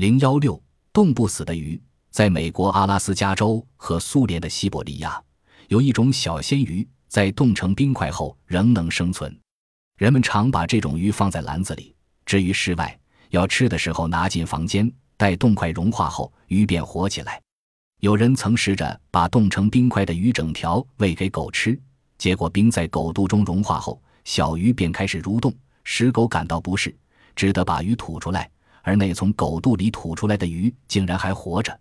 零幺六冻不死的鱼，在美国阿拉斯加州和苏联的西伯利亚，有一种小鲜鱼，在冻成冰块后仍能生存。人们常把这种鱼放在篮子里，置于室外，要吃的时候拿进房间，待冻块融化后，鱼便活起来。有人曾试着把冻成冰块的鱼整条喂给狗吃，结果冰在狗肚中融化后，小鱼便开始蠕动，使狗感到不适，只得把鱼吐出来。而那从狗肚里吐出来的鱼竟然还活着。